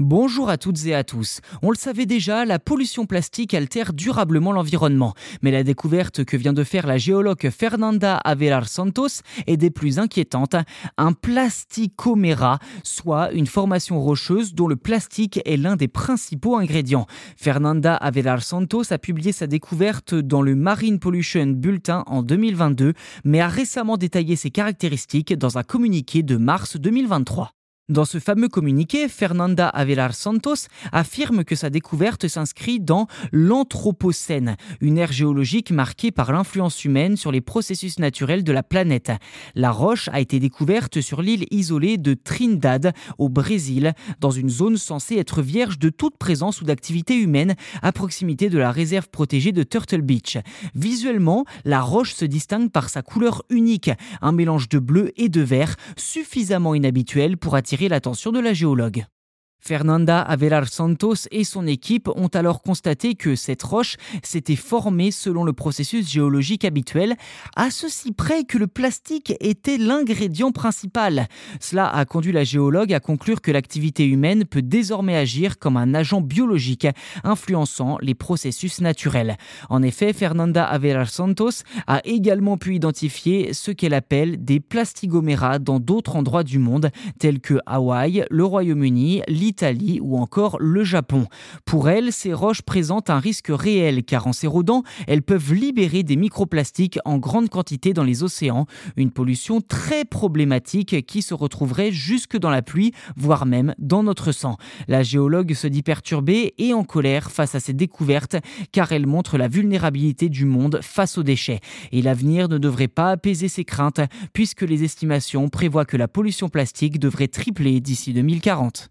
Bonjour à toutes et à tous. On le savait déjà, la pollution plastique altère durablement l'environnement. Mais la découverte que vient de faire la géologue Fernanda Avelar Santos est des plus inquiétantes. Un plasticoméra, soit une formation rocheuse dont le plastique est l'un des principaux ingrédients. Fernanda Avelar Santos a publié sa découverte dans le Marine Pollution Bulletin en 2022, mais a récemment détaillé ses caractéristiques dans un communiqué de mars 2023. Dans ce fameux communiqué, Fernanda Avelar Santos affirme que sa découverte s'inscrit dans l'Anthropocène, une ère géologique marquée par l'influence humaine sur les processus naturels de la planète. La roche a été découverte sur l'île isolée de Trindade, au Brésil, dans une zone censée être vierge de toute présence ou d'activité humaine, à proximité de la réserve protégée de Turtle Beach. Visuellement, la roche se distingue par sa couleur unique, un mélange de bleu et de vert, suffisamment inhabituel pour attirer l'attention de la géologue. Fernanda Avelar Santos et son équipe ont alors constaté que cette roche s'était formée selon le processus géologique habituel, à ceci près que le plastique était l'ingrédient principal. Cela a conduit la géologue à conclure que l'activité humaine peut désormais agir comme un agent biologique influençant les processus naturels. En effet, Fernanda Avelar Santos a également pu identifier ce qu'elle appelle des plastigoméras dans d'autres endroits du monde, tels que Hawaï, le Royaume-Uni, l'Italie, l'Italie ou encore le Japon. Pour elle, ces roches présentent un risque réel car en s'érodant, elles peuvent libérer des microplastiques en grande quantité dans les océans, une pollution très problématique qui se retrouverait jusque dans la pluie, voire même dans notre sang. La géologue se dit perturbée et en colère face à ces découvertes car elles montrent la vulnérabilité du monde face aux déchets. Et l'avenir ne devrait pas apaiser ses craintes puisque les estimations prévoient que la pollution plastique devrait tripler d'ici 2040.